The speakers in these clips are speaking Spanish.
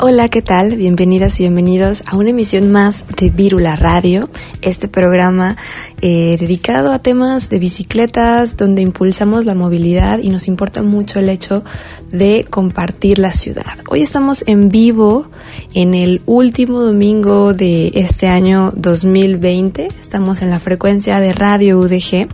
Hola, ¿qué tal? Bienvenidas y bienvenidos a una emisión más de Vírula Radio, este programa eh, dedicado a temas de bicicletas, donde impulsamos la movilidad y nos importa mucho el hecho de compartir la ciudad. Hoy estamos en vivo en el último domingo de este año 2020, estamos en la frecuencia de Radio UDG.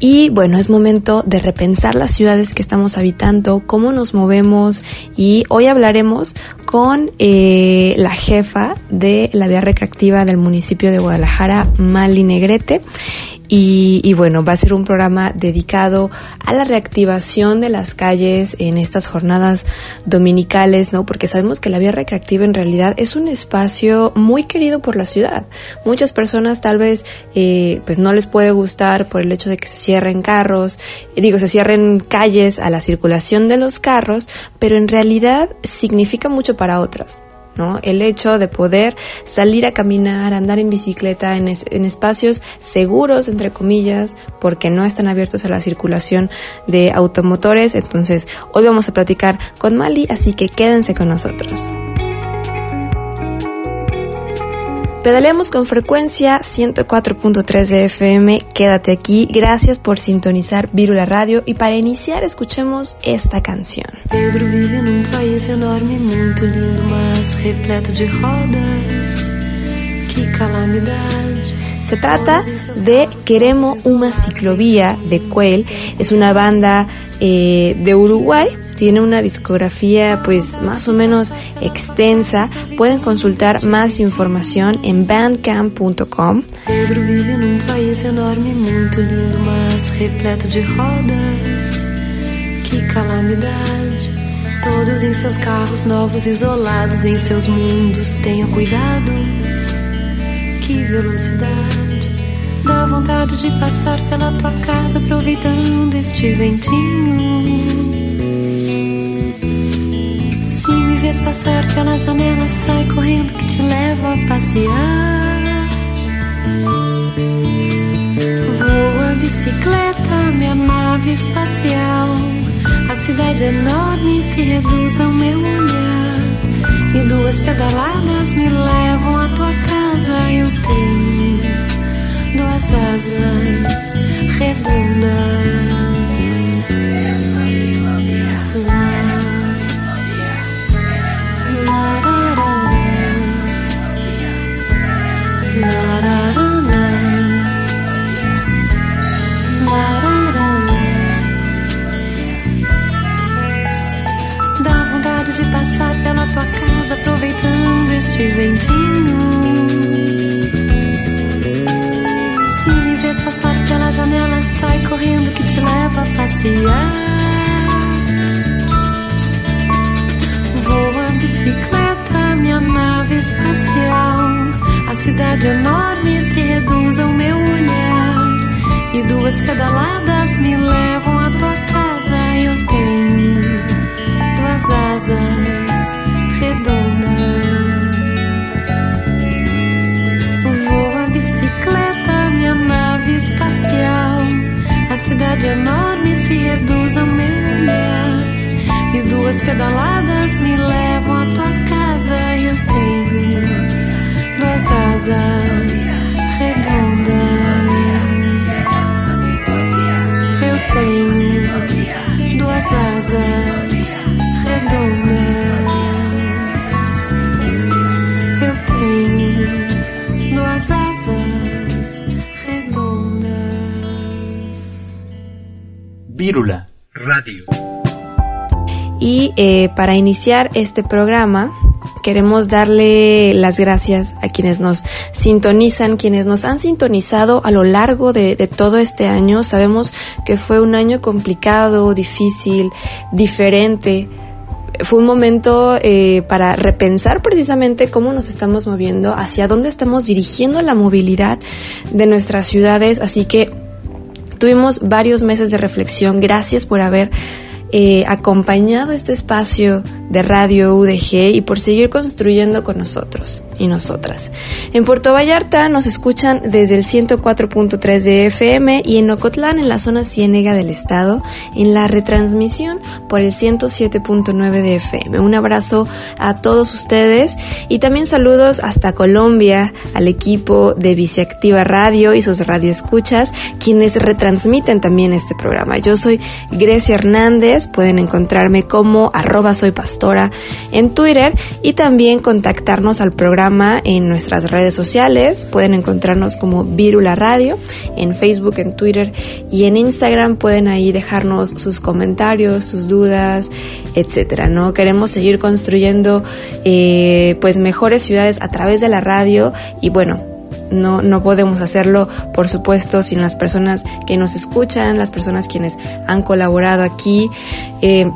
Y bueno, es momento de repensar las ciudades que estamos habitando, cómo nos movemos y hoy hablaremos con eh, la jefa de la vía recreativa del municipio de Guadalajara, Mali Negrete. Y, bueno, va a ser un programa dedicado a la reactivación de las calles en estas jornadas dominicales, ¿no? Porque sabemos que la vía recreativa en realidad es un espacio muy querido por la ciudad. Muchas personas tal vez eh, pues no les puede gustar por el hecho de que se cierren carros, eh, digo, se cierren calles a la circulación de los carros, pero en realidad significa mucho para otras. ¿No? El hecho de poder salir a caminar, andar en bicicleta en, en, espacios seguros, entre comillas, porque no están abiertos a la circulación de automotores. Entonces, hoy vamos a platicar con Mali, así que quédense con nosotros. Pedaleamos con frecuencia 104.3 de FM. Quédate aquí. Gracias por sintonizar Virula Radio y para iniciar escuchemos esta canción. Pedro vive num país enorme, muito lindo, mas repleto de rodas. Que calamidade. Se trata de Queremos una ciclovía de Quail. Es una banda eh, de Uruguay. Tiene una discografía pues más o menos extensa. Pueden consultar más información en bandcamp.com. Pedro vive num país enorme, muito lindo, mas repleto de rodas. Que calamidade. Todos em seus carros novos, isolados em seus mundos. Tenha cuidado. Que velocidade. Dá vontade de passar pela tua casa aproveitando este ventinho. Se me vês passar pela janela, sai correndo que te levo a passear. Voa bicicleta, minha nave espacial. A cidade enorme se reduz ao meu olhar. E duas pedaladas me Y eh, para iniciar este programa, Queremos darle las gracias a quienes nos sintonizan, quienes nos han sintonizado a lo largo de, todo este año. Sabemos que fue un año complicado, difícil, diferente. Fue un momento eh, para repensar precisamente cómo nos estamos moviendo, hacia dónde estamos dirigiendo la movilidad de nuestras ciudades. Así que tuvimos varios meses de reflexión. Gracias por haber eh, acompañado este espacio de Radio UDG y por seguir construyendo con nosotros y nosotras. En Puerto Vallarta nos escuchan desde el 104.3 de FM y en Ocotlán, en la zona ciénega del estado, en la retransmisión por el 107.9 de FM. Un abrazo a todos ustedes y también saludos hasta Colombia, al equipo de Viceactiva Radio y sus radioescuchas, quienes retransmiten también este programa. Yo soy Grecia Hernández, pueden encontrarme como arroba soy en Twitter y también contactarnos al programa en nuestras redes sociales. Pueden encontrarnos como Virula Radio en Facebook, en Twitter y en Instagram. Pueden ahí dejarnos sus comentarios, sus dudas, etcétera. No queremos seguir construyendo eh, pues mejores ciudades a través de la radio y bueno, no, no podemos hacerlo, por supuesto, sin las personas que nos escuchan, las personas quienes han colaborado aquí. Eh,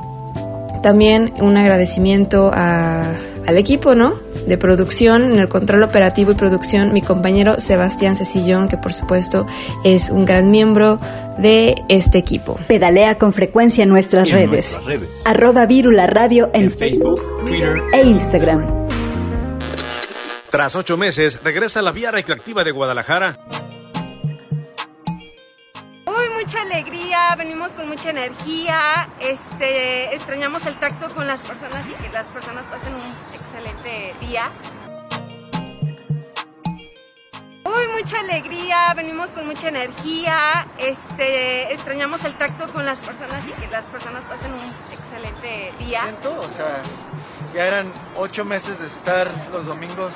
también un agradecimiento al equipo, ¿no? de producción, en el control operativo y producción, mi compañero Sebastián Cecillón, que por supuesto es un gran miembro de este equipo. Pedalea con frecuencia en nuestras, redes. Arroba Virula Radio en, Facebook, Twitter e Instagram. Tras ocho meses, regresa la vía recreativa de Guadalajara mucha alegría, venimos con mucha energía, este, extrañamos el tacto con las personas y que las personas pasen un excelente día. Uy, mucha alegría, venimos con mucha energía, este, extrañamos el tacto con las personas y que las personas pasen un excelente día. o sea, ya eran ocho meses de estar los domingos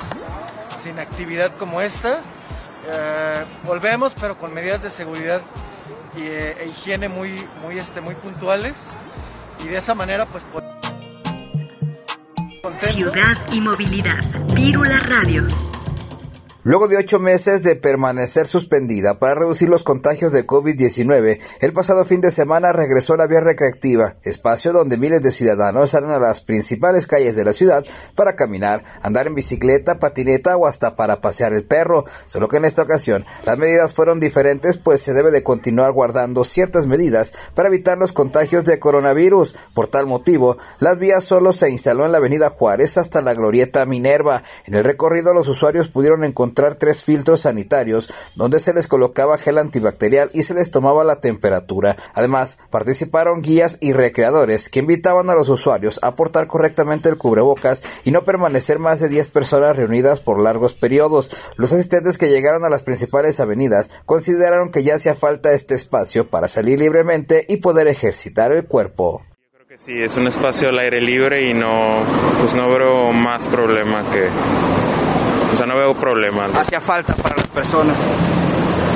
sin actividad como esta. Eh, volvemos, pero con medidas de seguridad y, e higiene muy, muy, este, muy puntuales y de esa manera pues... Ciudad y movilidad. Vírula Radio. Luego de ocho meses de permanecer suspendida para reducir los contagios de COVID-19, el pasado fin de semana regresó la vía recreativa, espacio donde miles de ciudadanos salen a las principales calles de la ciudad para caminar, andar en bicicleta, patineta o hasta para pasear el perro. Solo que en esta ocasión las medidas fueron diferentes, pues se debe de continuar guardando ciertas medidas para evitar los contagios de coronavirus. Por tal motivo, las vías solo se instaló en la avenida Juárez hasta la glorieta Minerva. En el recorrido los usuarios pudieron encontrar tres filtros sanitarios donde se les colocaba gel antibacterial y se les tomaba la temperatura. Además, participaron guías y recreadores que invitaban a los usuarios a portar correctamente el cubrebocas y no permanecer más de 10 personas reunidas por largos periodos. Los asistentes que llegaron a las principales avenidas consideraron que ya hacía falta este espacio para salir libremente y poder ejercitar el cuerpo. Sí, es un espacio al aire libre y no, pues no veo más problema que o sea, no veo problema. ¿Hacía falta para las personas?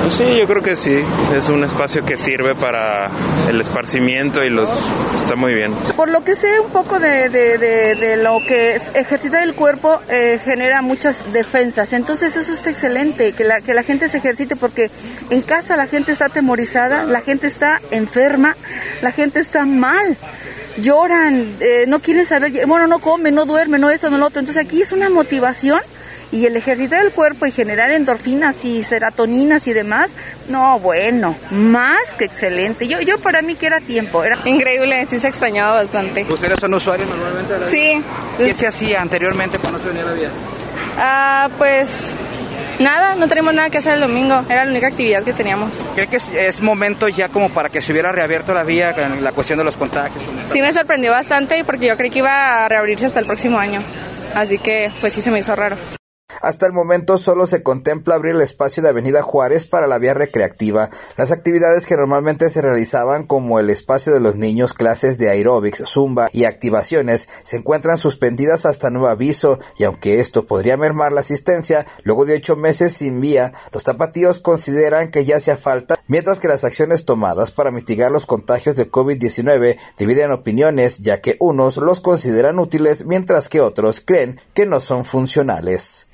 Pues sí, yo creo que sí. Es un espacio que sirve para el esparcimiento y los está muy bien. Por lo que sé un poco de, de, lo que es ejercitar el cuerpo eh, genera muchas defensas. Entonces eso está excelente, que la, que la gente se ejercite porque en casa la gente está atemorizada, la gente está enferma, la gente está mal lloran, eh, no quieren saber, bueno, no comen, no duermen, no esto, no lo otro. Entonces aquí es una motivación y el ejercitar el cuerpo y generar endorfinas y serotoninas y demás, no, bueno, más que excelente. Yo, yo para mí que era tiempo. Era... Increíble, sí se extrañaba bastante. ¿Ustedes son usuarios normalmente de la Sí. ¿Qué se hacía anteriormente cuando se venía la vida? Ah, pues Nada, no tenemos nada que hacer el domingo, era la única actividad que teníamos. ¿Cree que es, momento ya como para que se hubiera reabierto la vía con la cuestión de los contagios? Sí, me sorprendió bastante porque yo creí que iba a reabrirse hasta el próximo año, así que pues sí se me hizo raro. Hasta el momento solo se contempla abrir el espacio de Avenida Juárez para la vía recreativa. Las actividades que normalmente se realizaban como el espacio de los niños, clases de aeróbics, zumba y activaciones se encuentran suspendidas hasta nuevo aviso y aunque esto podría mermar la asistencia, luego de ocho meses sin vía, los tapatíos consideran que ya hacía falta, mientras que las acciones tomadas para mitigar los contagios de COVID-19 dividen opiniones, ya que unos los consideran útiles mientras que otros creen que no son funcionales.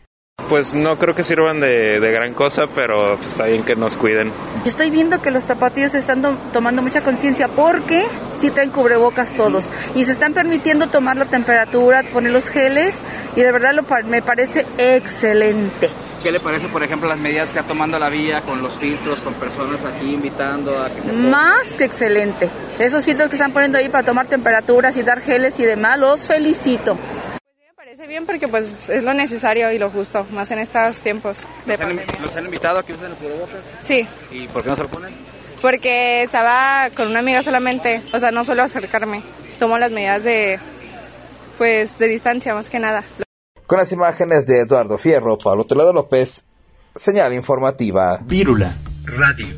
Pues no creo que sirvan de, gran cosa, pero está bien que nos cuiden. Estoy viendo que los tapatíos están tomando mucha conciencia porque sí traen cubrebocas todos y se están permitiendo tomar la temperatura, poner los geles y de verdad lo, me parece excelente. ¿Qué le parece, por ejemplo, las medidas que está tomando la vía con los filtros, con personas aquí invitando a que se Más que excelente. Esos filtros que están poniendo ahí para tomar temperaturas y dar geles y demás, los felicito parece bien porque pues es lo necesario y lo justo, más en estos tiempos de ¿Los pandemia. Han, ¿Los han invitado a que usen los cubrebocas? Sí. ¿Y por qué no se lo ponen? Porque estaba con una amiga solamente, o sea, no suelo acercarme. Tomo las medidas de, pues, de distancia más que nada. Con las imágenes de Eduardo Fierro, Pablo Toledo López, señal informativa. Vírula Radio.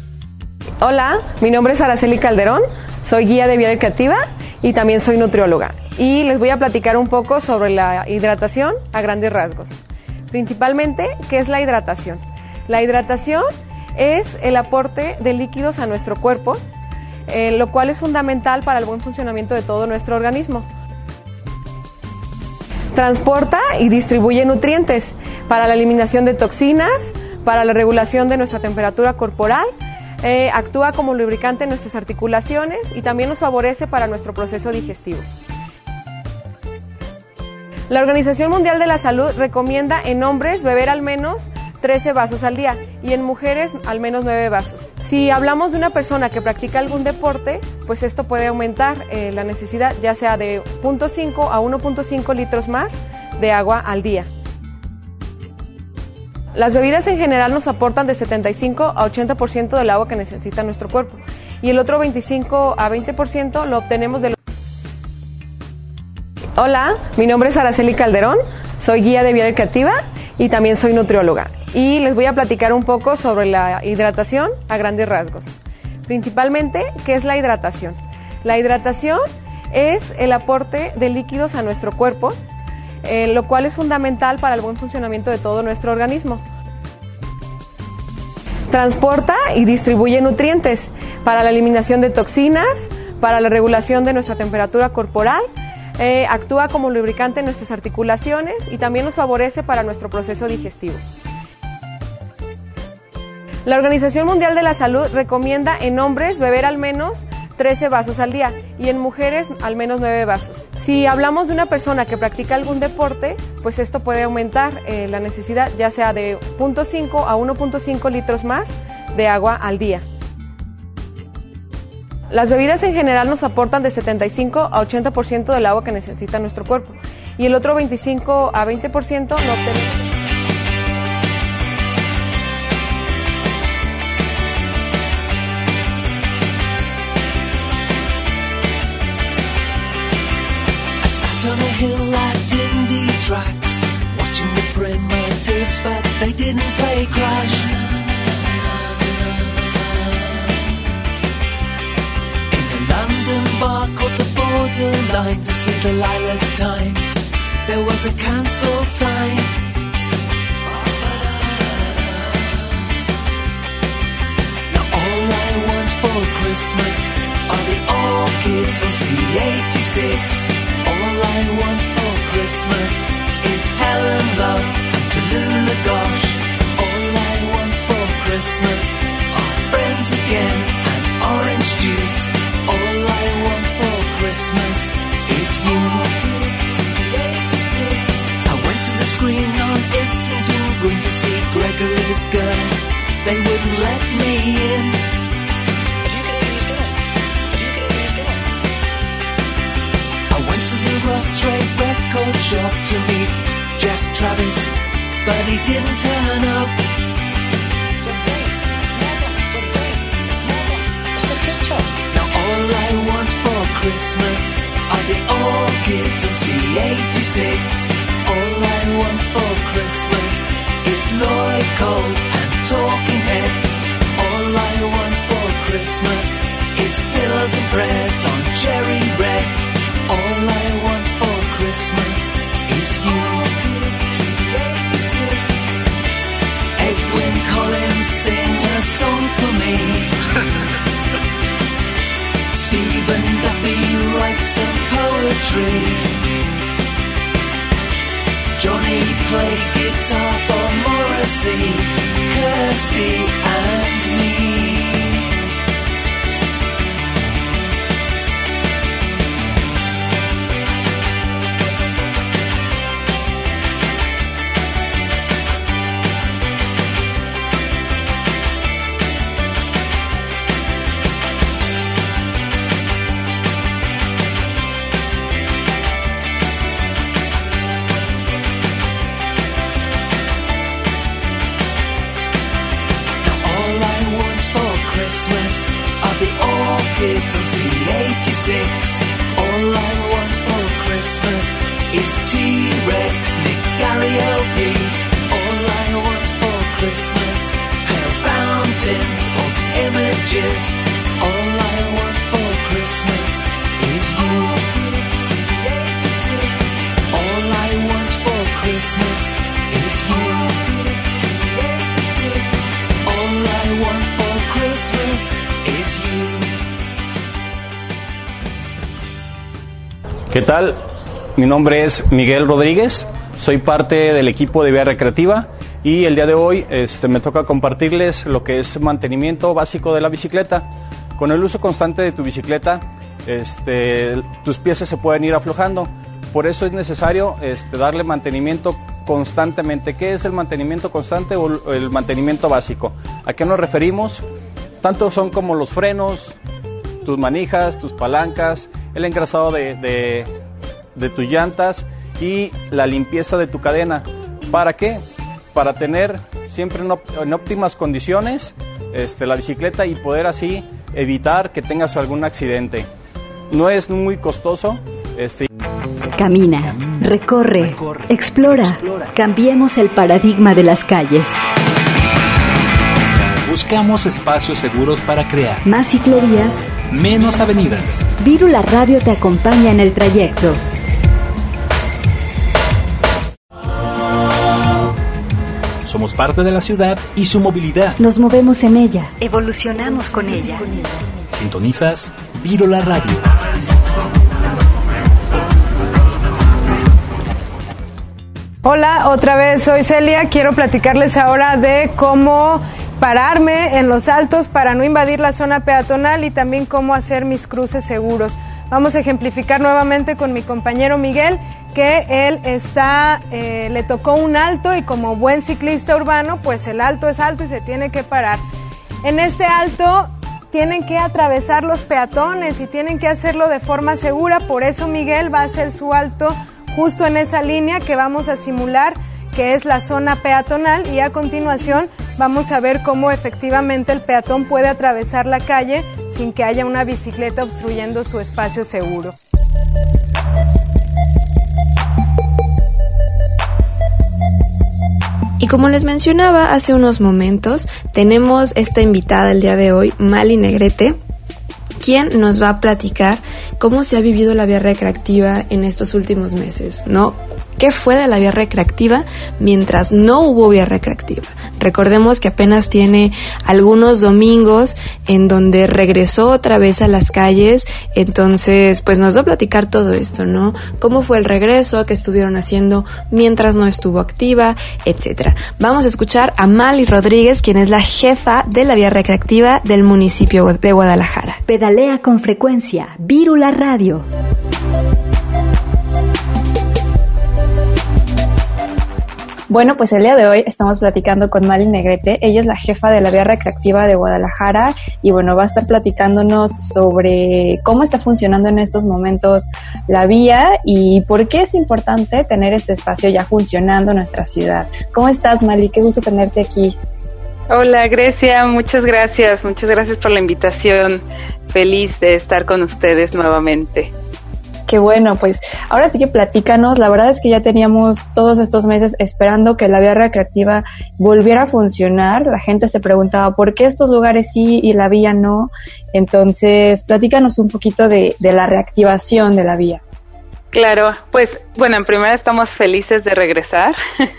Hola, mi nombre es Araceli Calderón, soy guía de vida educativa y también soy nutrióloga y les voy a platicar un poco sobre la hidratación a grandes rasgos. Principalmente, ¿qué es la hidratación? La hidratación es el aporte de líquidos a nuestro cuerpo, eh, lo cual es fundamental para el buen funcionamiento de todo nuestro organismo. Transporta y distribuye nutrientes para la eliminación de toxinas, para la regulación de nuestra temperatura corporal, eh, actúa como lubricante en nuestras articulaciones y también nos favorece para nuestro proceso digestivo. La Organización Mundial de la Salud recomienda en hombres beber al menos 13 vasos al día y en mujeres al menos 9 vasos. Si hablamos de una persona que practica algún deporte, pues esto puede aumentar eh, la necesidad ya sea de 0.5 a 1.5 litros más de agua al día. Las bebidas en general nos aportan de 75 a 80% del agua que necesita nuestro cuerpo y el otro 25 a 20% lo obtenemos de Hola, mi nombre es Araceli Calderón, soy guía de vida creativa y también soy nutrióloga. Y les voy a platicar un poco sobre la hidratación a grandes rasgos. Principalmente, ¿qué es la hidratación? La hidratación es el aporte de líquidos a nuestro cuerpo, eh, lo cual es fundamental para el buen funcionamiento de todo nuestro organismo. Transporta y distribuye nutrientes para la eliminación de toxinas, para la regulación de nuestra temperatura corporal, eh, actúa como lubricante en nuestras articulaciones y también nos favorece para nuestro proceso digestivo. La Organización Mundial de la Salud recomienda en hombres beber al menos 13 vasos al día y en mujeres al menos 9 vasos. Si hablamos de una persona que practica algún deporte, pues esto puede aumentar eh, la necesidad ya sea de 0.5 a 1.5 litros más de agua al día. Las bebidas en general nos aportan de 75 a 80% del agua que necesita nuestro cuerpo y el otro 25 a 20% no Crash. Bar called the borderline to see the lilac time. There was a cancelled sign. Now all I want for Christmas are the orchids on C86. All I want for Christmas is Helen Love and Tallulah Gosh. All I want for Christmas are friends again and orange juice. I want for Christmas is you. I went to the screen on Islington, to see Gregory's girl. They wouldn't let me in. I went to the Rough Trade record shop to meet Jeff Travis, but he didn't turn up. All I want for Christmas are the orchids of C86. All I want for Christmas is Lloyd Cole and Talking Heads. All I want for Christmas is pillows and prayers on cherry red. All I want for Christmas is you. Edwin Collins, sing a song for me. poetry. Johnny played guitar for Morrissey, Kirsty and me. six. ¿Qué tal? Mi nombre es Miguel Rodríguez, soy parte del equipo de Vía Recreativa y el día de hoy este, me toca compartirles lo que es mantenimiento básico de la bicicleta. Con el uso constante de tu bicicleta, este, tus piezas se pueden ir aflojando. Por eso es necesario este, darle mantenimiento constantemente. ¿Qué es el mantenimiento constante o el mantenimiento básico? ¿A qué nos referimos? Tanto son como los frenos, tus manijas, tus palancas, el engrasado de, de, de tus llantas y la limpieza de tu cadena. ¿Para qué? Para tener siempre en, óptimas condiciones este, la bicicleta y poder así evitar que tengas algún accidente. No es muy costoso. Este, Camina, recorre, explora. Cambiemos el paradigma de las calles. Buscamos espacios seguros para crear Más ciclovías. Menos avenidas. Vírula Radio te acompaña en el trayecto. Somos parte de la ciudad y su movilidad. Nos movemos en ella. Evolucionamos con ella. Sintonizas Vírula Radio. Hola, otra vez soy Celia. Quiero platicarles ahora de cómo pararme en los altos para no invadir la zona peatonal y también cómo hacer mis cruces seguros. Vamos a ejemplificar nuevamente con mi compañero Miguel que él está, eh, le tocó un alto y como buen ciclista urbano, pues el alto es alto y se tiene que parar. En este alto tienen que atravesar los peatones y tienen que hacerlo de forma segura, por eso Miguel va a hacer su alto justo en esa línea que vamos a simular, que es la zona peatonal, y a continuación vamos a ver cómo efectivamente el peatón puede atravesar la calle sin que haya una bicicleta obstruyendo su espacio seguro. Y como les mencionaba hace unos momentos, tenemos esta invitada el día de hoy, Mali Negrete, quien nos va a platicar cómo se ha vivido la vía recreativa en estos últimos meses, ¿no? ¿Qué fue de la vía recreativa mientras no hubo vía recreativa? Recordemos que apenas tiene algunos domingos en donde regresó otra vez a las calles, entonces pues nos va a platicar todo esto, ¿no? Cómo fue el regreso, qué estuvieron haciendo mientras no estuvo activa, etcétera. Vamos a escuchar a Mali Rodríguez, quien es la jefa de la vía recreativa del municipio de Guadalajara. Pedalea con frecuencia. Vírula Radio. Bueno, pues el día de hoy estamos platicando con Mali Negrete. Ella es la jefa de la vía recreativa de Guadalajara y bueno, va a estar platicándonos sobre cómo está funcionando en estos momentos la vía y por qué es importante tener este espacio ya funcionando en nuestra ciudad. ¿Cómo estás, Mali? Qué gusto tenerte aquí. Hola Grecia, muchas gracias, muchas gracias por la invitación. Feliz de estar con ustedes nuevamente. Qué bueno, pues ahora sí que platícanos. La verdad es que ya teníamos todos estos meses esperando que la vía recreativa volviera a funcionar. La gente se preguntaba por qué estos lugares sí y la vía no. Entonces, platícanos un poquito de, de la reactivación de la vía. Claro, pues bueno, en primera estamos felices de regresar.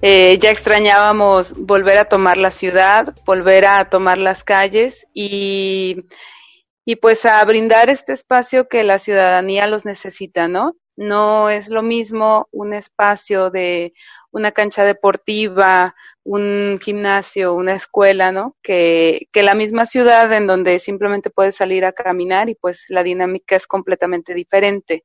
Eh, ya extrañábamos volver a tomar la ciudad, volver a tomar las calles y, y pues a brindar este espacio que la ciudadanía los necesita, ¿no? No es lo mismo un espacio de una cancha deportiva, un gimnasio, una escuela, ¿no? Que, que la misma ciudad en donde simplemente puedes salir a caminar y pues la dinámica es completamente diferente.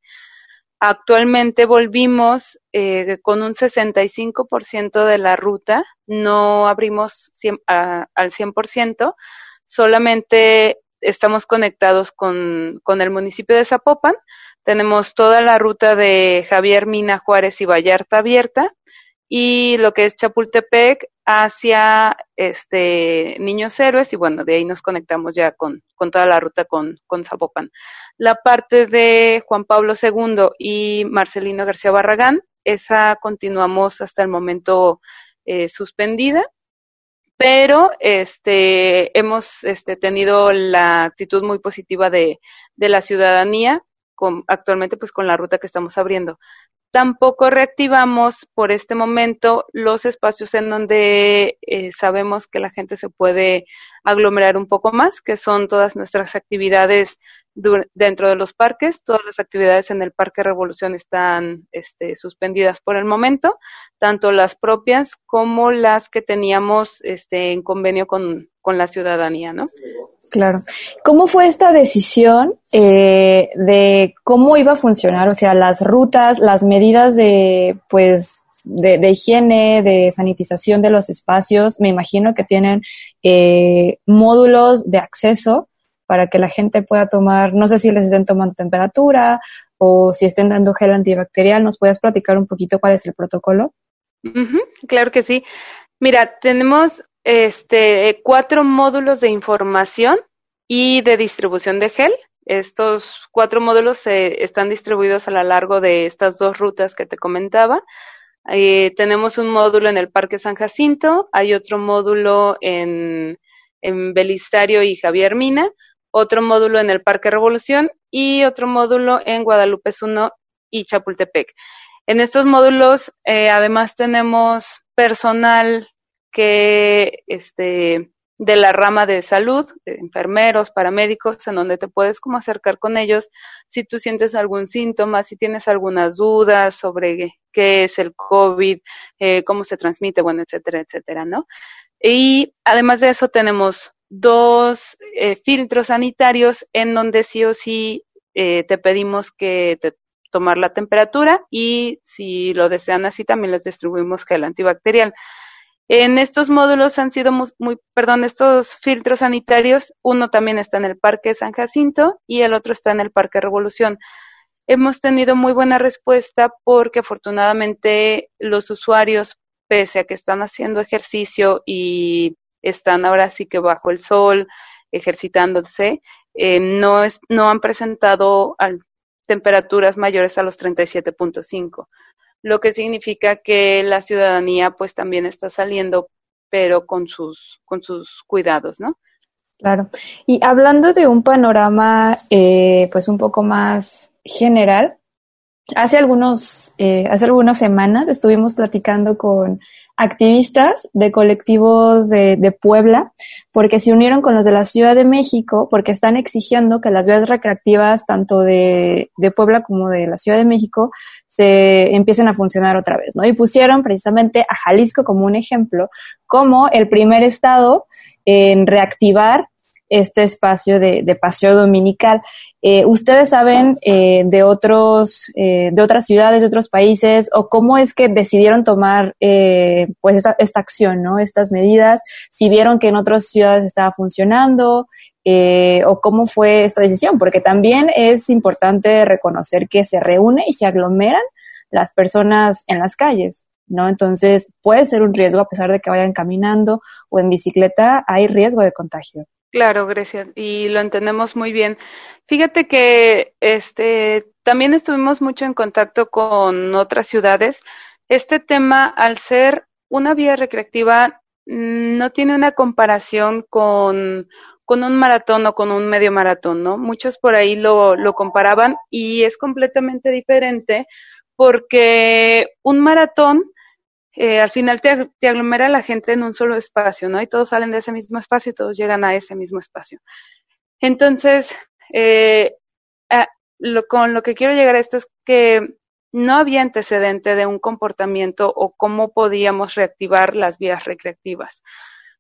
Actualmente volvimos eh, con un 65% de la ruta, no abrimos al 100%, solamente estamos conectados con, con el municipio de Zapopan, tenemos toda la ruta de Javier Mina Juárez y Vallarta abierta y lo que es Chapultepec hacia este Niños Héroes y bueno, de ahí nos conectamos ya con, con toda la ruta con, con Zapopan. La parte de Juan Pablo II y Marcelino García Barragán, esa continuamos hasta el momento eh, suspendida, pero este hemos este, tenido la actitud muy positiva de, la ciudadanía actualmente pues con la ruta que estamos abriendo. Tampoco reactivamos por este momento los espacios en donde eh, sabemos que la gente se puede aglomerar un poco más, que son todas nuestras actividades dentro de los parques. Todas las actividades en el Parque Revolución están este, suspendidas por el momento, tanto las propias como las que teníamos este, en convenio con, con la ciudadanía, ¿no? Claro. ¿Cómo fue esta decisión eh, de cómo iba a funcionar? O sea, las rutas, las medidas de, pues, de, higiene, de sanitización de los espacios, me imagino que tienen eh, módulos de acceso para que la gente pueda tomar, no sé si les estén tomando temperatura o si estén dando gel antibacterial. ¿Nos puedes platicar un poquito cuál es el protocolo? claro que sí. Mira, tenemos este, cuatro módulos de información y de distribución de gel. Estos cuatro módulos están distribuidos a lo largo de estas dos rutas que te comentaba. Eh, tenemos un módulo en el Parque San Jacinto, hay otro módulo en, en Belisario y Javier Mina, otro módulo en el Parque Revolución y otro módulo en Guadalupe 1 y Chapultepec. En estos módulos, eh, además, tenemos personal que este de la rama de salud, enfermeros, paramédicos, en donde te puedes como acercar con ellos si tú sientes algún síntoma, si tienes algunas dudas sobre qué es el COVID, eh, cómo se transmite, bueno, etcétera, etcétera, ¿no? Y además de eso tenemos dos eh, filtros sanitarios en donde sí o sí eh, te pedimos que te tomar la temperatura y si lo desean así también les distribuimos gel antibacterial. En estos módulos han sido muy, perdón, estos filtros sanitarios, uno también está en el Parque San Jacinto y el otro está en el Parque Revolución. Hemos tenido muy buena respuesta porque afortunadamente los usuarios, pese a que están haciendo ejercicio y están ahora sí que bajo el sol, ejercitándose, eh, no, es, no han presentado temperaturas mayores a los 37.5 lo que significa que la ciudadanía pues también está saliendo, pero con sus, con sus cuidados, ¿no? Claro. Y hablando de un panorama eh, pues un poco más general, hace algunos, eh, hace algunas semanas estuvimos platicando con activistas de colectivos de, de, Puebla, porque se unieron con los de la Ciudad de México, porque están exigiendo que las vías recreativas, tanto de, de Puebla como de la Ciudad de México, se empiecen a funcionar otra vez, ¿no? Y pusieron precisamente a Jalisco como un ejemplo, como el primer estado en reactivar este espacio de, paseo dominical. Eh, ¿Ustedes saben eh, de otros, eh, de otras ciudades, de otros países, o cómo es que decidieron tomar, eh, pues esta, esta acción, no, estas medidas? Si vieron que en otras ciudades estaba funcionando, o cómo fue esta decisión, porque también es importante reconocer que se reúne y se aglomeran las personas en las calles. ¿no? Entonces puede ser un riesgo a pesar de que vayan caminando o en bicicleta, hay riesgo de contagio. Claro, Grecia, y lo entendemos muy bien. Fíjate que este también estuvimos mucho en contacto con otras ciudades. Este tema, al ser una vía recreativa, mm, no tiene una comparación con, con un maratón o con un medio maratón, ¿no? Muchos por ahí lo, lo comparaban y es completamente diferente porque un maratón eh, al final te, te, aglomera la gente en un solo espacio, ¿no? Y todos salen de ese mismo espacio y todos llegan a ese mismo espacio. Entonces, eh, con lo que quiero llegar a esto es que no había antecedente de un comportamiento o cómo podíamos reactivar las vías recreativas.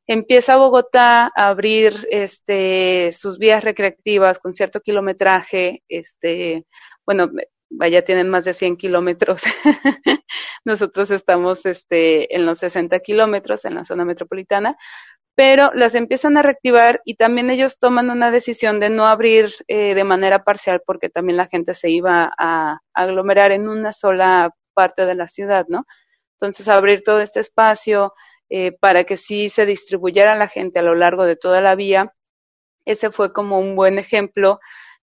Empieza Bogotá a abrir este, sus vías recreativas con cierto kilometraje, este, bueno, vaya, tienen más de 100 kilómetros. Nosotros estamos este, en los 60 kilómetros en la zona metropolitana, pero las empiezan a reactivar y también ellos toman una decisión de no abrir eh, de manera parcial porque también la gente se iba a aglomerar en una sola parte de la ciudad, ¿no? Entonces, abrir todo este espacio eh, para que sí se distribuyera la gente a lo largo de toda la vía, ese fue como un buen ejemplo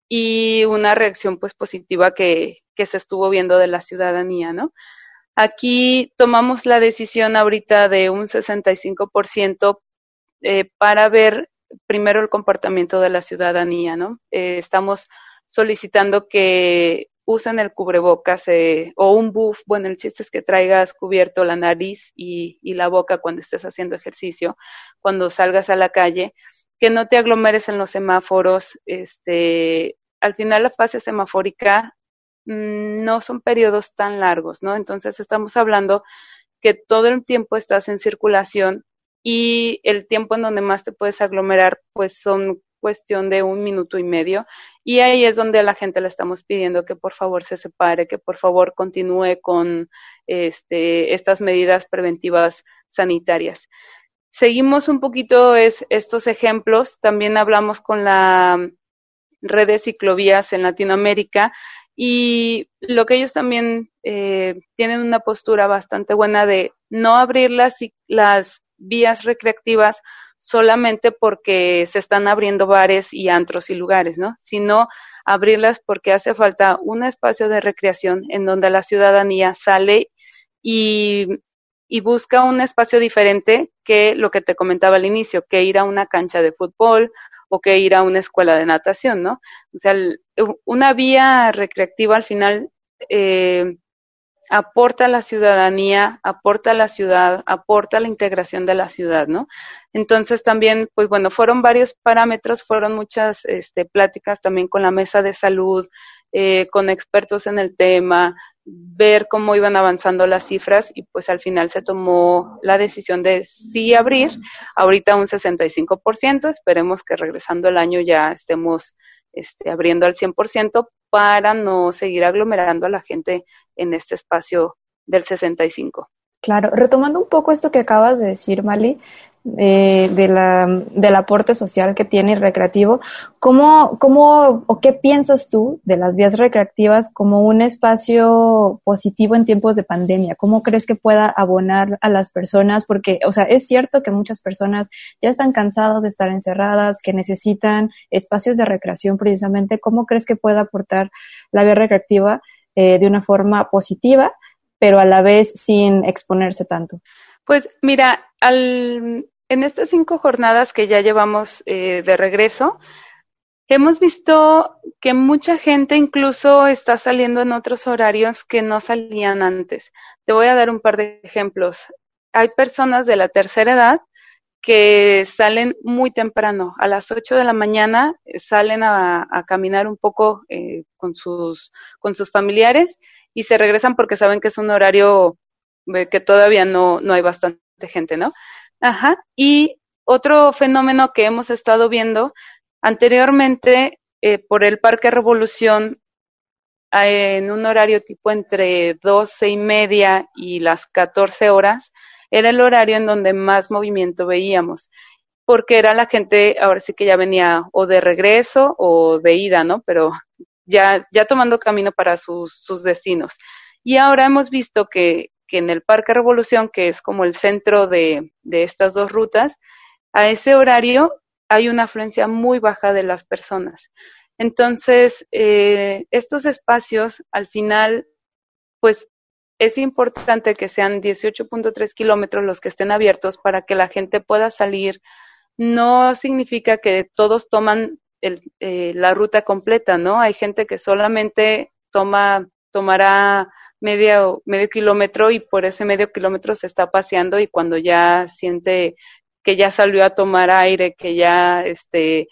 y una reacción pues positiva que, que se estuvo viendo de la ciudadanía, ¿no? Aquí tomamos la decisión ahorita de un 65% eh, para ver primero el comportamiento de la ciudadanía, ¿no? Eh, estamos solicitando que usen el cubrebocas eh, o un buff. Bueno, el chiste es que traigas cubierto la nariz y, y, la boca cuando estés haciendo ejercicio, cuando salgas a la calle, que no te aglomeres en los semáforos. Este, al final la fase semafórica mmm, no son periodos tan largos, ¿no? Entonces estamos hablando que todo el tiempo estás en circulación y el tiempo en donde más te puedes aglomerar, pues son cuestión de un minuto y medio. Y ahí es donde a la gente le estamos pidiendo que por favor se separe, que por favor continúe con este, estas medidas preventivas sanitarias. Seguimos un poquito es, estos ejemplos. También hablamos con la red de ciclovías en Latinoamérica y lo que ellos también eh, tienen una postura bastante buena de no abrir las, las vías recreativas solamente porque se están abriendo bares y antros y lugares, ¿no? Sino abrirlas porque hace falta un espacio de recreación en donde la ciudadanía sale y, y busca un espacio diferente que lo que te comentaba al inicio, que ir a una cancha de fútbol o que ir a una escuela de natación, ¿no? O sea, una vía recreativa al final eh, aporta a la ciudadanía, aporta a la ciudad, aporta a la integración de la ciudad, ¿no? Entonces también, pues bueno, fueron varios parámetros, fueron muchas este, pláticas también con la mesa de salud, eh, con expertos en el tema, ver cómo iban avanzando las cifras y pues al final se tomó la decisión de sí abrir, ahorita un 65%, esperemos que regresando el año ya estemos este, abriendo al 100% para no seguir aglomerando a la gente en este espacio del 65. Claro, retomando un poco esto que acabas de decir, Mali, eh, de la, del aporte social que tiene el recreativo, ¿cómo, ¿cómo o qué piensas tú de las vías recreativas como un espacio positivo en tiempos de pandemia? ¿Cómo crees que pueda abonar a las personas? Porque, o sea, es cierto que muchas personas ya están cansadas de estar encerradas, que necesitan espacios de recreación precisamente. ¿Cómo crees que pueda aportar la vía recreativa eh, de una forma positiva? pero a la vez sin exponerse tanto? Pues mira, al, en estas cinco jornadas que ya llevamos eh, de regreso, hemos visto que mucha gente incluso está saliendo en otros horarios que no salían antes. Te voy a dar un par de ejemplos. Hay personas de la tercera edad que salen muy temprano, a las 8 de la mañana eh, salen a, caminar un poco eh, con, sus, con sus familiares y se regresan porque saben que es un horario eh, que todavía no, no hay bastante gente, ¿no? Ajá. Y otro fenómeno que hemos estado viendo anteriormente eh, por el Parque Revolución en un horario tipo entre doce y media y las 14 horas, era el horario en donde más movimiento veíamos, porque era la gente, ahora sí que ya venía o de regreso o de ida, ¿no? Pero ya, ya tomando camino para sus, sus destinos. Y ahora hemos visto que, que en el Parque Revolución, que es como el centro de, de estas dos rutas, a ese horario hay una afluencia muy baja de las personas. Entonces, eh, estos espacios, al final, pues es importante que sean 18.3 kilómetros los que estén abiertos para que la gente pueda salir. No significa que todos toman eh, la ruta completa, ¿no? Hay gente que solamente toma, tomará medio, medio kilómetro y por ese medio kilómetro se está paseando y cuando ya siente que ya salió a tomar aire, que ya este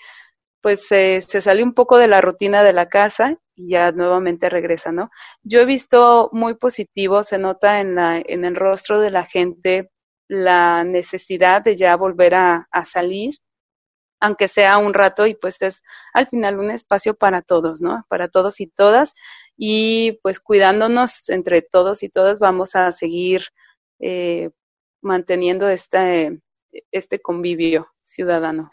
pues se salió un poco de la rutina de la casa y ya nuevamente regresa, ¿no? Yo he visto muy positivo, se nota en, la, en el rostro de la gente la necesidad de ya volver a, a salir, aunque sea un rato y pues es al final un espacio para todos, ¿no? Para todos y todas y pues cuidándonos entre todos y todas vamos a seguir eh, manteniendo este, este convivio ciudadano.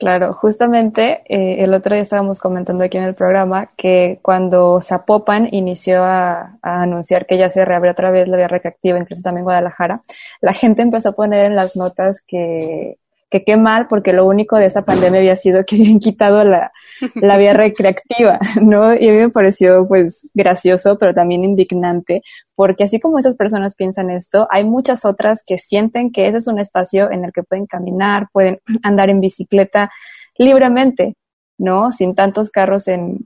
Claro, justamente eh, el otro día estábamos comentando aquí en el programa que cuando Zapopan inició a, a, anunciar que ya se reabrió otra vez la vía recreativa, incluso también Guadalajara, la gente empezó a poner en las notas que que qué mal, porque lo único de esa pandemia había sido que habían quitado la, la vía recreativa, ¿no? Y a mí me pareció, pues, gracioso, pero también indignante, porque así como esas personas piensan esto, hay muchas otras que sienten que ese es un espacio en el que pueden caminar, pueden andar en bicicleta libremente, ¿no? Sin tantos carros en,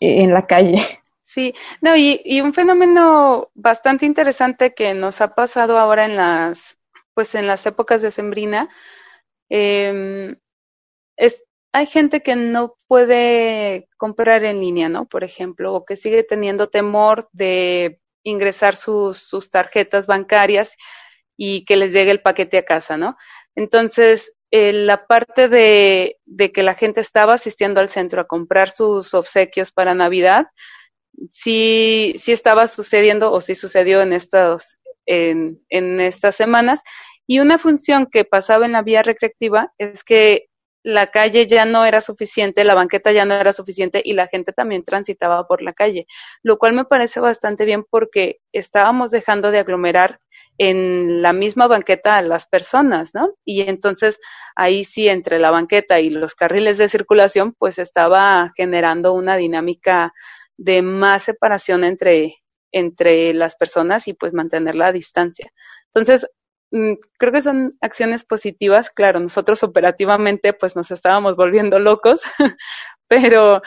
en la calle. Sí, no, y, y un fenómeno bastante interesante que nos ha pasado ahora en las, pues en las épocas de Sembrina, es, hay gente que no puede comprar en línea, ¿no? Por ejemplo, o que sigue teniendo temor de ingresar sus, tarjetas bancarias y que les llegue el paquete a casa, ¿no? Entonces, eh, la parte de, que la gente estaba asistiendo al centro a comprar sus obsequios para Navidad, sí, sí estaba sucediendo o sí sucedió en estos, en estas semanas y una función que pasaba en la vía recreativa es que la calle ya no era suficiente, la banqueta ya no era suficiente y la gente también transitaba por la calle, lo cual me parece bastante bien porque estábamos dejando de aglomerar en la misma banqueta a las personas, ¿no? Y entonces ahí sí, entre la banqueta y los carriles de circulación, pues estaba generando una dinámica de más separación entre, entre las personas y pues mantener la distancia. Entonces, creo que son acciones positivas. Claro, nosotros operativamente pues nos estábamos volviendo locos, pero,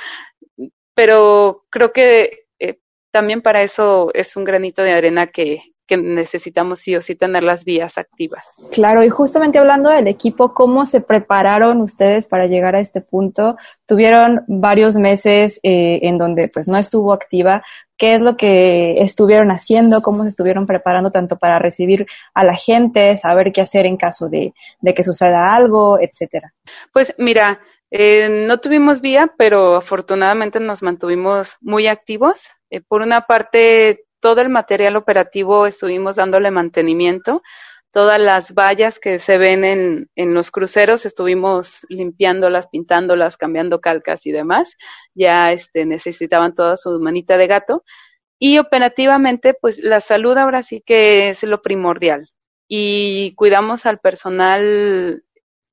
pero creo que eh, también para eso es un granito de arena que, que necesitamos sí o sí tener las vías activas. Claro, y justamente hablando del equipo, ¿cómo se prepararon ustedes para llegar a este punto? Tuvieron varios meses eh, en donde pues no estuvo activa. ¿Qué es lo que estuvieron haciendo? ¿Cómo se estuvieron preparando tanto para recibir a la gente, saber qué hacer en caso de, de que suceda algo, etcétera? Pues mira, eh, no tuvimos vía, pero afortunadamente nos mantuvimos muy activos. Eh, por una parte, todo el material operativo estuvimos dándole mantenimiento. Todas las vallas que se ven en, en los cruceros estuvimos limpiándolas, pintándolas, cambiando calcas y demás. Ya este, necesitaban toda su manita de gato. Y operativamente, pues la salud ahora sí que es lo primordial. Y cuidamos al personal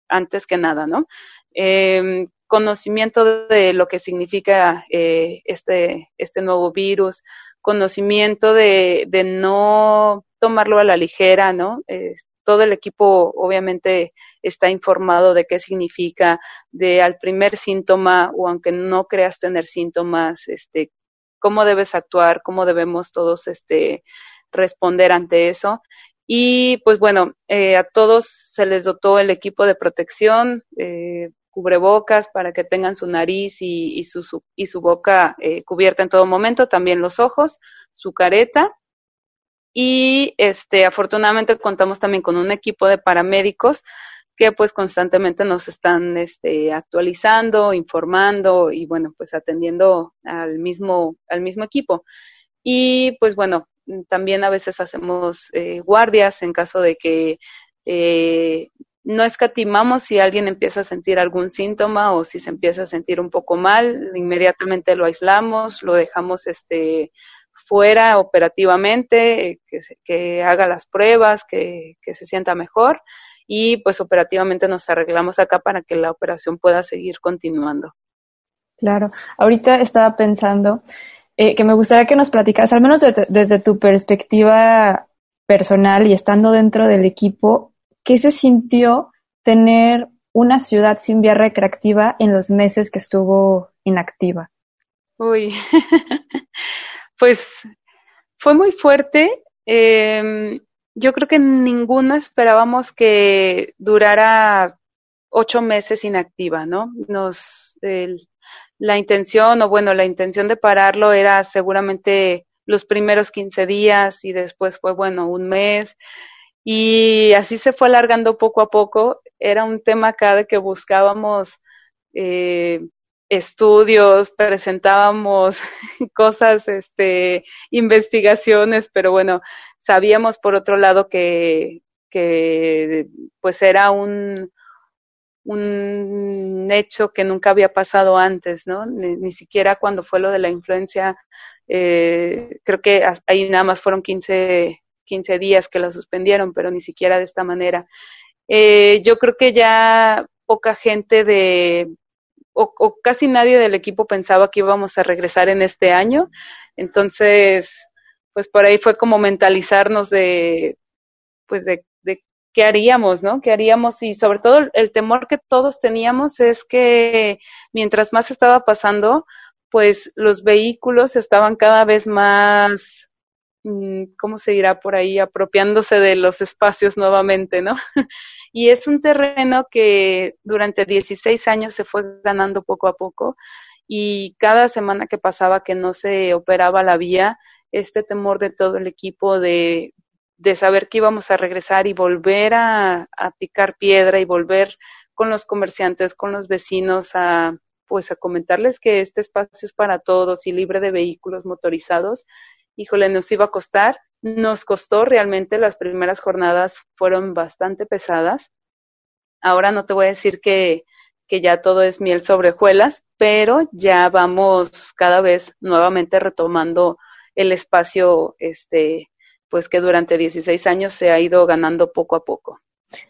antes que nada, ¿no? Eh, conocimiento de lo que significa eh, este, este nuevo virus, conocimiento de, de no tomarlo a la ligera, ¿no? Eh, todo el equipo obviamente está informado de qué significa, de al primer síntoma o aunque no creas tener síntomas, este, cómo debes actuar, cómo debemos todos este, responder ante eso. Y pues bueno, eh, a todos se les dotó el equipo de protección, eh, cubrebocas para que tengan su nariz y, su, y su boca cubierta en todo momento, también los ojos, su careta. Y este, afortunadamente contamos también con un equipo de paramédicos que pues constantemente nos están este, actualizando, informando y bueno, pues atendiendo al mismo, al mismo equipo. Y pues bueno, también a veces hacemos eh, guardias en caso de que eh, no escatimamos si alguien empieza a sentir algún síntoma o si se empieza a sentir un poco mal, inmediatamente lo aislamos, lo dejamos este fuera operativamente, que, que haga las pruebas, que, que se sienta mejor y pues operativamente nos arreglamos acá para que la operación pueda seguir continuando. Claro, ahorita estaba pensando eh, que me gustaría que nos platicaras, al menos de, desde tu perspectiva personal y estando dentro del equipo, ¿qué se sintió tener una ciudad sin vía recreativa en los meses que estuvo inactiva? Uy, pues fue muy fuerte. Eh, yo creo que ninguno esperábamos que durara ocho meses inactiva, ¿no? Nos, la intención, o bueno, la intención de pararlo era seguramente los primeros 15 días y después fue, bueno, un mes. Y así se fue alargando poco a poco. Era un tema cada que buscábamos eh, estudios, presentábamos cosas, este, investigaciones, pero bueno, sabíamos por otro lado que, que pues era un, un hecho que nunca había pasado antes, ¿no? Ni, siquiera cuando fue lo de la influencia, eh, creo que ahí nada más fueron 15, 15 días que la suspendieron, pero ni siquiera de esta manera. Eh, yo creo que ya poca gente de, o, casi nadie del equipo pensaba que íbamos a regresar en este año. Entonces, pues por ahí fue como mentalizarnos de, pues de, de qué haríamos, ¿no? ¿Qué haríamos? Y sobre todo el temor que todos teníamos es que mientras más estaba pasando, pues los vehículos estaban cada vez más, mm, ¿cómo se dirá por ahí? Apropiándose de los espacios nuevamente, ¿no? Y es un terreno que durante 16 años se fue ganando poco a poco y cada semana que pasaba que no se operaba la vía, este temor de todo el equipo de, de saber que íbamos a regresar y volver a, a picar piedra y volver con los comerciantes, con los vecinos a pues a comentarles que este espacio es para todos y libre de vehículos motorizados, híjole, nos iba a costar, nos costó realmente, las primeras jornadas fueron bastante pesadas. Ahora no te voy a decir que, que ya todo es miel sobre hojuelas, pero ya vamos cada vez nuevamente retomando el espacio, este, pues que durante 16 años se ha ido ganando poco a poco.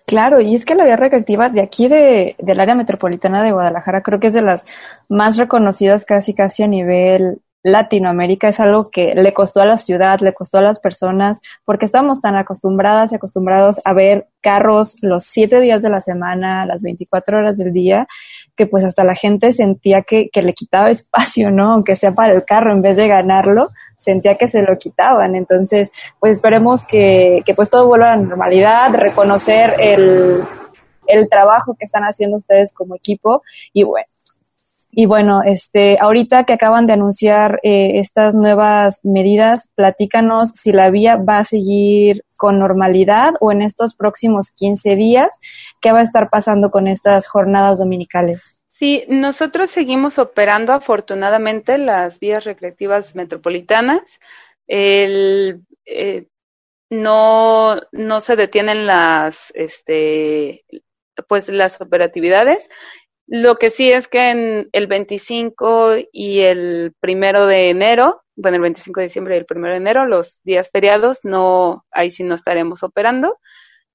Claro, y es que la vía recreativa de aquí de, del área metropolitana de Guadalajara creo que es de las más reconocidas casi casi a nivel Latinoamérica es algo que le costó a la ciudad, le costó a las personas, porque estamos tan acostumbradas y acostumbrados a ver carros los siete días de la semana, las 24 horas del día, que pues hasta la gente sentía que, que le quitaba espacio, ¿no? Aunque sea para el carro, en vez de ganarlo, sentía que se lo quitaban. Entonces, pues esperemos que, que pues todo vuelva a la normalidad, reconocer el, el trabajo que están haciendo ustedes como equipo y bueno, y bueno, este, ahorita que acaban de anunciar eh, estas nuevas medidas, platícanos si la vía va a seguir con normalidad o en estos próximos 15 días, ¿qué va a estar pasando con estas jornadas dominicales? Sí, nosotros seguimos operando afortunadamente las vías recreativas metropolitanas. Eh, no, no se detienen las, este, pues las operatividades. Lo que sí es que en el 25 y el primero de enero, bueno, el 25 de diciembre y el primero de enero, los días feriados, no, ahí sí no estaremos operando.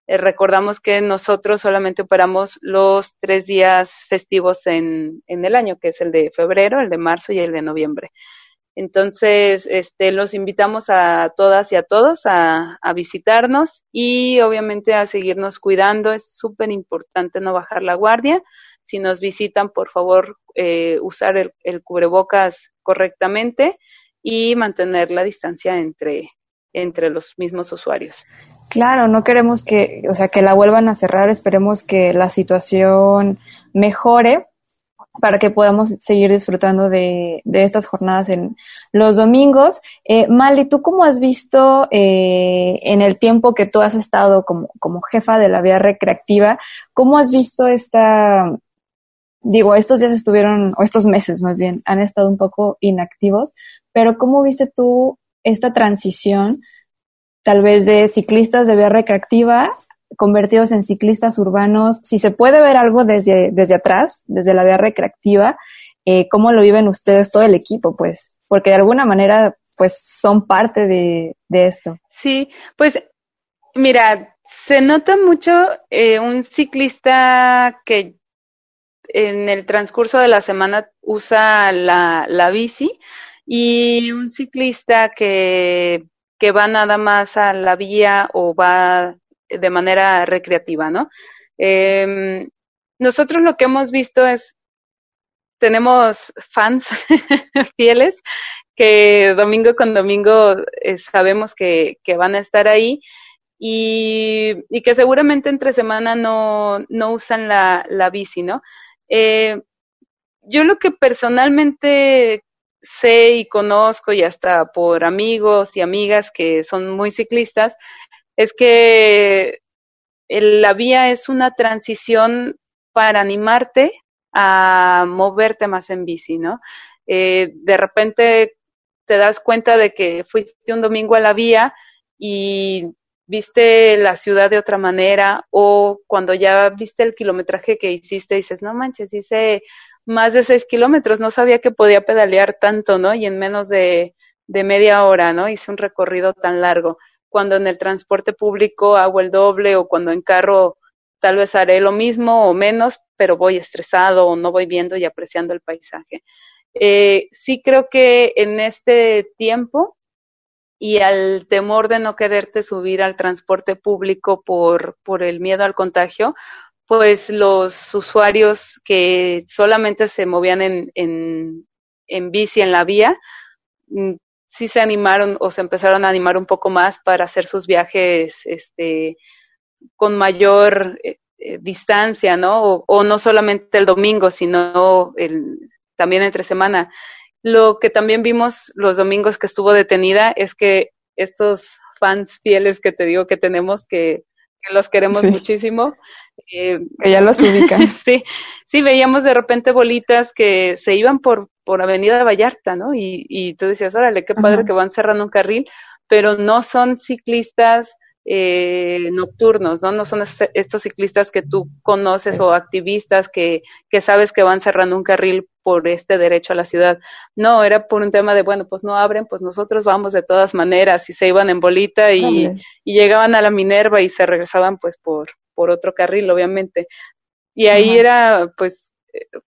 Eh, recordamos que nosotros solamente operamos los tres días festivos en, en el año, que es el de febrero, el de marzo y el de noviembre. Entonces, este, los invitamos a todas y a todos a, a visitarnos y obviamente a seguirnos cuidando. Es súper importante no bajar la guardia si nos visitan, por favor, eh, usar el, el, cubrebocas correctamente y mantener la distancia entre, entre los mismos usuarios. Claro, no queremos que, o sea, que la vuelvan a cerrar, esperemos que la situación mejore para que podamos seguir disfrutando de, de estas jornadas en los domingos. Eh, Mali, ¿tú cómo has visto eh, en el tiempo que tú has estado como, como jefa de la vía recreativa, cómo has visto esta, digo, estos días estuvieron, o estos meses más bien, han estado un poco inactivos, pero ¿cómo viste tú esta transición tal vez de ciclistas de vía recreativa convertidos en ciclistas urbanos? Si se puede ver algo desde, desde atrás, desde la vía recreativa, eh, ¿cómo lo viven ustedes, todo el equipo, pues? Porque de alguna manera, pues son parte de, de esto. Sí, pues mira, se nota mucho eh, un ciclista que en el transcurso de la semana usa la, la bici y un ciclista que, que va nada más a la vía o va de manera recreativa, ¿no? Eh, nosotros lo que hemos visto es, tenemos fans fieles que domingo con domingo eh, sabemos que, que, van a estar ahí y, y, que seguramente entre semana no, no usan la, la bici, ¿no? Eh, yo lo que personalmente sé y conozco y hasta por amigos y amigas que son muy ciclistas, es que la vía es una transición para animarte a moverte más en bici, ¿no? Eh, de repente te das cuenta de que fuiste un domingo a la vía y viste la ciudad de otra manera o cuando ya viste el kilometraje que hiciste dices, no manches, hice más de seis kilómetros, no sabía que podía pedalear tanto, ¿no? Y en menos de, de media hora, ¿no? Hice un recorrido tan largo. Cuando en el transporte público hago el doble o cuando en carro tal vez haré lo mismo o menos, pero voy estresado o no voy viendo y apreciando el paisaje. Eh, sí creo que en este tiempo y al temor de no quererte subir al transporte público por, por el miedo al contagio, pues los usuarios que solamente se movían en, en, en bici en la vía, mm, sí se animaron o se empezaron a animar un poco más para hacer sus viajes este, con mayor eh, eh, distancia, ¿no? O, o, no solamente el domingo, sino el, también entre semana. Lo que también vimos los domingos que estuvo detenida es que estos fans fieles que te digo que tenemos, que que los queremos muchísimo. Eh, que ya los ubican. sí, sí, veíamos de repente bolitas que se iban por, por Avenida Vallarta, ¿no? Y, y tú decías, órale, qué padre que van cerrando un carril, pero no son ciclistas eh, nocturnos, ¿no? No son estos ciclistas que tú conoces o activistas que, que sabes que van cerrando un carril por este derecho a la ciudad. No, era por un tema de, bueno, pues no abren, pues nosotros vamos de todas maneras y se iban en bolita y, y llegaban a la Minerva y se regresaban pues por, por otro carril, obviamente. Y ahí era, pues,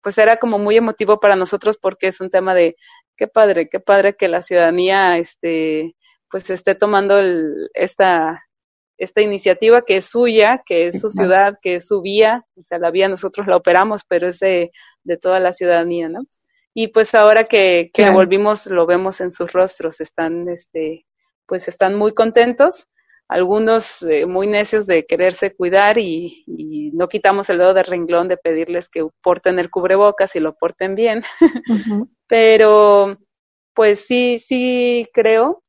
pues era como muy emotivo para nosotros porque es un tema de, qué padre, qué padre que la ciudadanía, este, pues esté tomando el, esta, esta iniciativa que es suya, que es su ciudad, que es su vía, o sea, la vía nosotros la operamos, pero es de, de toda la ciudadanía, ¿no? Y pues ahora que, que volvimos, lo vemos en sus rostros, están, este, pues están muy contentos, algunos eh, muy necios de quererse cuidar y, y, no quitamos el dedo de renglón de pedirles que porten el cubrebocas y lo porten bien, pero pues sí, sí creo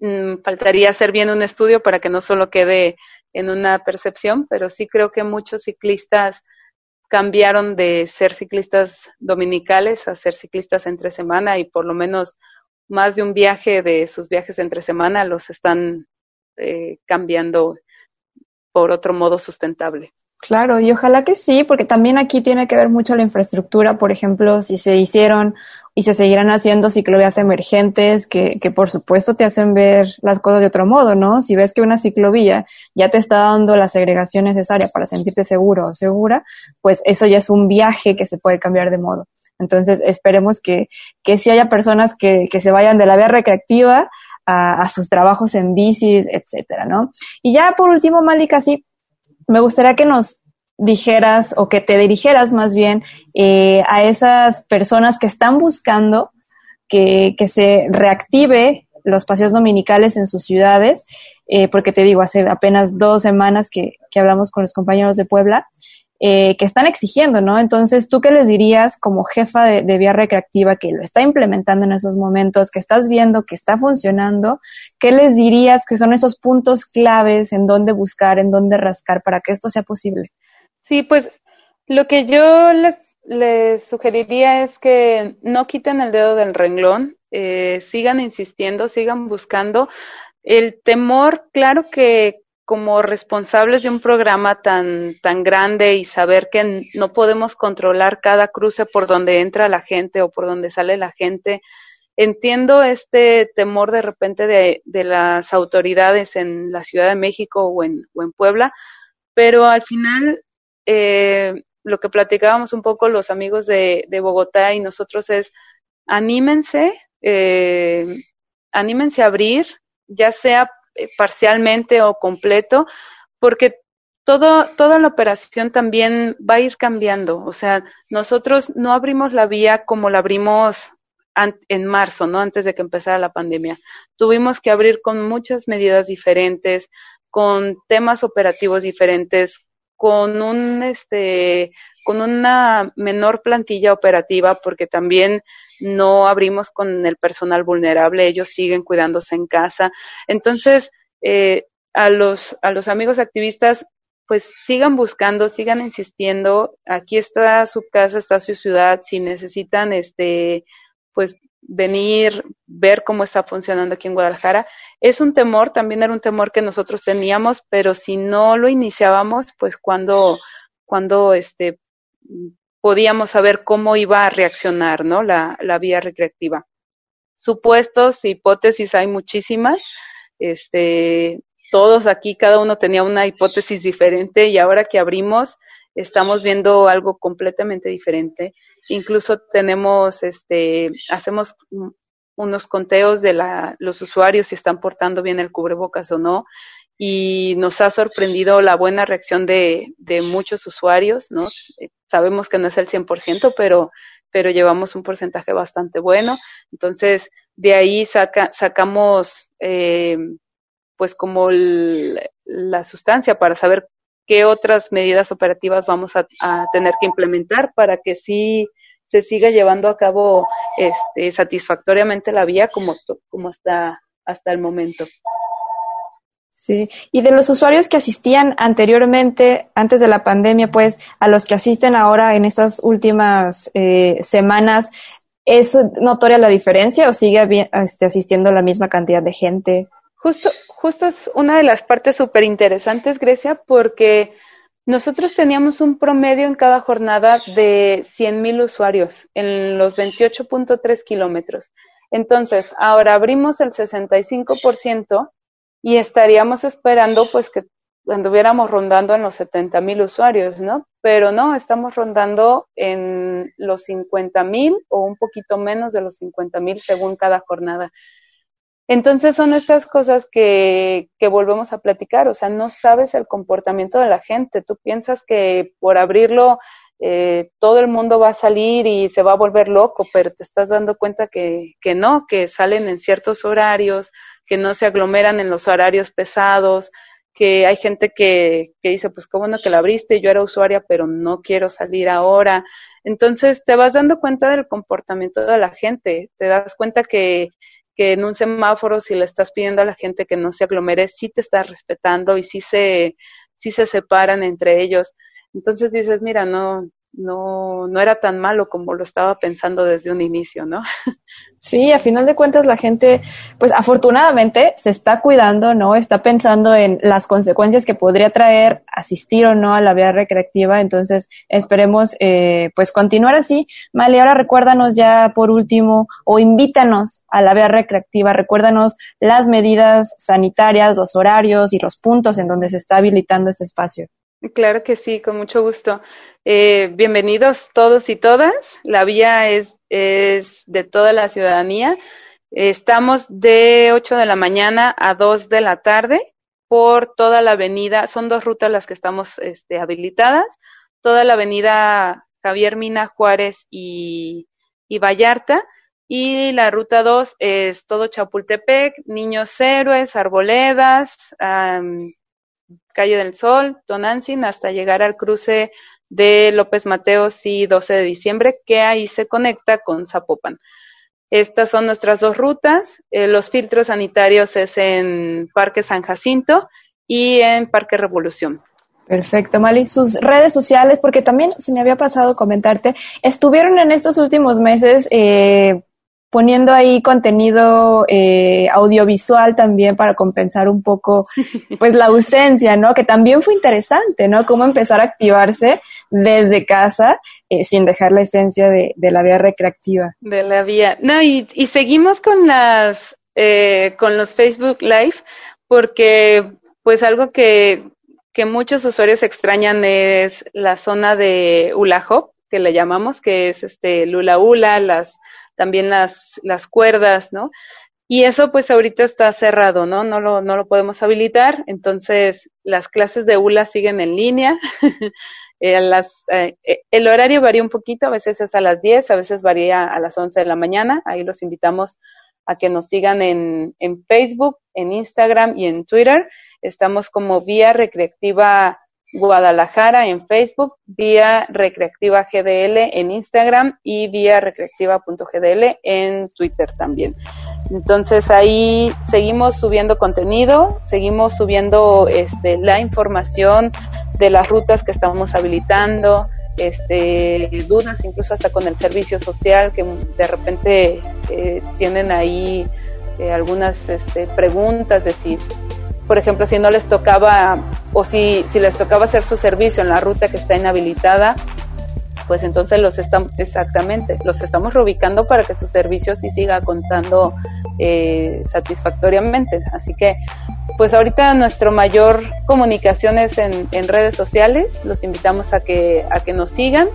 Mm, faltaría hacer bien un estudio para que no solo quede en una percepción, pero sí creo que muchos ciclistas cambiaron de ser ciclistas dominicales a ser ciclistas entre semana y por lo menos más de un viaje de sus viajes entre semana los están eh, cambiando por otro modo sustentable. Claro, y ojalá que sí, porque también aquí tiene que ver mucho la infraestructura, por ejemplo, si se hicieron y se seguirán haciendo ciclovías emergentes que, que por supuesto te hacen ver las cosas de otro modo, ¿no? Si ves que una ciclovía ya te está dando la segregación necesaria para sentirte seguro o segura, pues eso ya es un viaje que se puede cambiar de modo. Entonces esperemos que, que sí haya personas que, que se vayan de la vía recreativa a, a sus trabajos en bicis, etcétera, ¿no? Y ya por último, Malika, sí, me gustaría que nos dijeras o que te dirigieras más bien eh, a esas personas que están buscando que, que, se reactive los paseos dominicales en sus ciudades, eh, porque te digo, hace apenas dos semanas que, que hablamos con los compañeros de Puebla, eh, que están exigiendo, ¿no? Entonces, ¿tú qué les dirías como jefa de, vía recreativa que lo está implementando en esos momentos, que estás viendo que está funcionando? ¿Qué les dirías que son esos puntos claves en dónde buscar, en dónde rascar para que esto sea posible? Sí, pues lo que yo les, les sugeriría es que no quiten el dedo del renglón, eh, sigan insistiendo, sigan buscando. El temor, claro que como responsables de un programa tan, tan grande y saber que no podemos controlar cada cruce por donde entra la gente o por donde sale la gente, entiendo este temor de repente de, de las autoridades en la Ciudad de México o en, o en Puebla, pero al final eh, lo que platicábamos un poco los amigos de, de Bogotá y nosotros es anímense, eh, anímense a abrir, ya sea parcialmente o completo, porque todo, toda la operación también va a ir cambiando. O sea, nosotros no abrimos la vía como la abrimos en marzo, ¿no? Antes de que empezara la pandemia. Tuvimos que abrir con muchas medidas diferentes, con temas operativos diferentes, con un este con una menor plantilla operativa porque también no abrimos con el personal vulnerable, ellos siguen cuidándose en casa. Entonces, eh, a los a los amigos activistas pues sigan buscando, sigan insistiendo. Aquí está su casa, está su ciudad. Si necesitan, este, pues venir, ver cómo está funcionando aquí en Guadalajara. Es un temor, también era un temor que nosotros teníamos, pero si no lo iniciábamos, pues cuando, cuando este, podíamos saber cómo iba a reaccionar, ¿no? La, la vía recreativa. Supuestos, hipótesis hay muchísimas. Este, todos aquí, cada uno tenía una hipótesis diferente y ahora que abrimos, estamos viendo algo completamente diferente. Incluso tenemos, este, hacemos unos conteos de la, los usuarios si están portando bien el cubrebocas o no. Y nos ha sorprendido la buena reacción de, de muchos usuarios, ¿no? Sabemos que no es el 100%, pero, pero llevamos un porcentaje bastante bueno. Entonces, de ahí saca, sacamos, eh, pues como la sustancia para saber qué otras medidas operativas vamos a, tener que implementar para que sí se siga llevando a cabo este, satisfactoriamente la vía como, como está hasta el momento. Sí, y de los usuarios que asistían anteriormente, antes de la pandemia, pues a los que asisten ahora en estas últimas eh, semanas, ¿es notoria la diferencia o sigue este, asistiendo la misma cantidad de gente? Justo, justo es una de las partes súper interesantes, Grecia, porque nosotros teníamos un promedio en cada jornada de 100.000 usuarios en los 28.3 kilómetros. Entonces, ahora abrimos el 65% y estaríamos esperando pues que anduviéramos rondando en los 70.000 usuarios, ¿no? Pero no, estamos rondando en los 50.000 o un poquito menos de los 50.000 según cada jornada. Entonces son estas cosas que, que volvemos a platicar, o sea, no sabes el comportamiento de la gente, tú piensas que por abrirlo eh, todo el mundo va a salir y se va a volver loco, pero te estás dando cuenta que, que no, que salen en ciertos horarios, que no se aglomeran en los horarios pesados, que hay gente que, que dice, pues qué bueno que la abriste, yo era usuaria, pero no quiero salir ahora. Entonces te vas dando cuenta del comportamiento de la gente, te das cuenta que que en un semáforo si le estás pidiendo a la gente que no se aglomere, sí te estás respetando y sí se, sí se separan entre ellos. Entonces dices, mira, no, no, no era tan malo como lo estaba pensando desde un inicio, ¿no? Sí, a final de cuentas la gente, pues afortunadamente se está cuidando, ¿no? Está pensando en las consecuencias que podría traer asistir o no a la vía recreativa, entonces esperemos eh, pues continuar así. Mali, ahora recuérdanos ya por último o invítanos a la vía recreativa, recuérdanos las medidas sanitarias, los horarios y los puntos en donde se está habilitando este espacio. Claro que sí, con mucho gusto. Eh, bienvenidos todos y todas. La vía es, de toda la ciudadanía. Estamos de 8 de la mañana a 2 de la tarde por toda la avenida. Son dos rutas las que estamos este, habilitadas. Toda la avenida Javier Mina Juárez y, y Vallarta. Y la ruta 2 es todo Chapultepec, Niños Héroes, Arboledas, Calle del Sol, Tonantzin, hasta llegar al cruce de López Mateos y 12 de diciembre, que ahí se conecta con Zapopan. Estas son nuestras dos rutas. Eh, los filtros sanitarios es en Parque San Jacinto y en Parque Revolución. Perfecto, Mali. Sus redes sociales, porque también se me había pasado comentarte, estuvieron en estos últimos meses eh, poniendo ahí contenido eh, audiovisual también para compensar un poco pues la ausencia, ¿no? Que también fue interesante, ¿no? Cómo empezar a activarse desde casa eh, sin dejar la esencia de, la vía recreativa. De la vía. No, y, y seguimos con las, eh, con los Facebook Live porque pues algo que, que muchos usuarios extrañan es la zona de Hula que le llamamos, que es este Lula Hula, las también las, las cuerdas, ¿no? Y eso pues ahorita está cerrado, ¿no? No lo, no lo podemos habilitar, entonces las clases de ULA siguen en línea Eh, las, eh, eh, el horario varía un poquito, a veces es a las 10, a veces varía a las 11 de la mañana. Ahí los invitamos a que nos sigan en, en Facebook, en Instagram y en Twitter. Estamos como Vía Recreativa Guadalajara en Facebook, Vía Recreativa GDL en Instagram y Vía Recreativa.gdl en Twitter también. Entonces ahí seguimos subiendo contenido, seguimos subiendo este, la información de las rutas que estamos habilitando, este, dudas incluso hasta con el servicio social que de repente eh, tienen ahí eh, algunas este, preguntas de por ejemplo, si no les tocaba o si, si les tocaba hacer su servicio en la ruta que está inhabilitada, pues entonces los estamos, exactamente, los estamos reubicando para que su servicio sí siga contando eh, satisfactoriamente. Así que, pues ahorita nuestro mayor comunicación es en, en redes sociales, los invitamos a que, a que nos sigan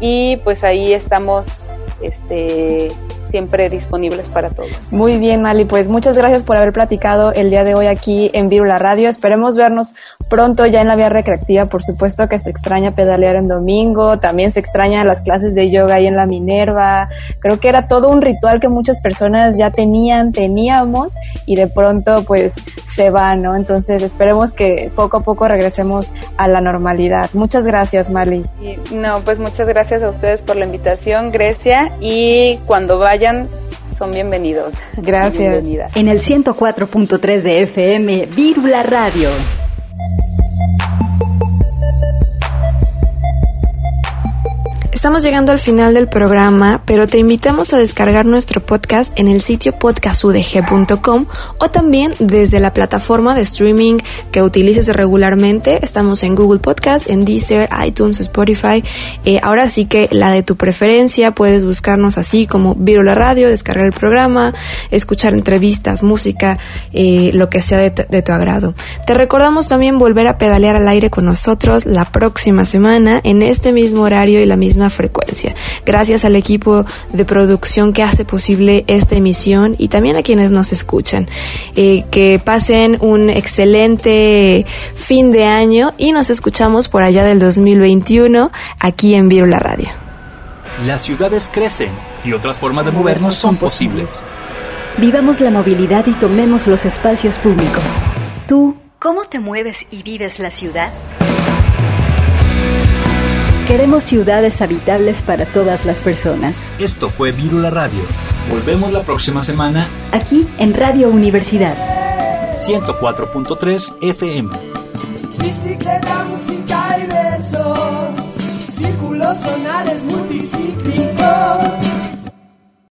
y pues ahí estamos este, siempre disponibles para todos. Muy bien, Mali, pues muchas gracias por haber platicado el día de hoy aquí en Virula Radio. Esperemos vernos pronto ya en la vía recreativa. Por supuesto que se extraña pedalear en domingo, también se extraña las clases de yoga ahí en la Minerva. Creo que era todo un ritual que muchas personas ya tenían, teníamos y de pronto pues se va, ¿no? Entonces esperemos que poco a poco regresemos a la normalidad. Muchas gracias, Mali. no, pues muchas gracias a ustedes por la invitación, Grecia, y cuando vaya son bienvenidos. Gracias. En el 104.3 de FM, Vírula Radio. Estamos llegando al final del programa, pero te invitamos a descargar nuestro podcast en el sitio podcastudg.com o también desde la plataforma de streaming que utilices regularmente. Estamos en Google Podcast, en Deezer, iTunes, Spotify. Eh, ahora sí que la de tu preferencia, puedes buscarnos así como Virula Radio, descargar el programa, escuchar entrevistas, música, eh, lo que sea de, de tu agrado. Te recordamos también volver a pedalear al aire con nosotros la próxima semana en este mismo horario y la misma frecuencia. Gracias al equipo de producción que hace posible esta emisión y también a quienes nos escuchan. Eh, que pasen un excelente fin de año y nos escuchamos por allá del 2021 aquí en Virula Radio. Las ciudades crecen y otras formas de movernos son posibles. Vivamos la movilidad y tomemos los espacios públicos. ¿Tú cómo te mueves y vives la ciudad? Queremos ciudades habitables para todas las personas. Esto fue Virula Radio. Volvemos la próxima semana Aquí en Radio Universidad. 104.3 FM. Bicicleta, música y versos, círculos sonales multicíclicos.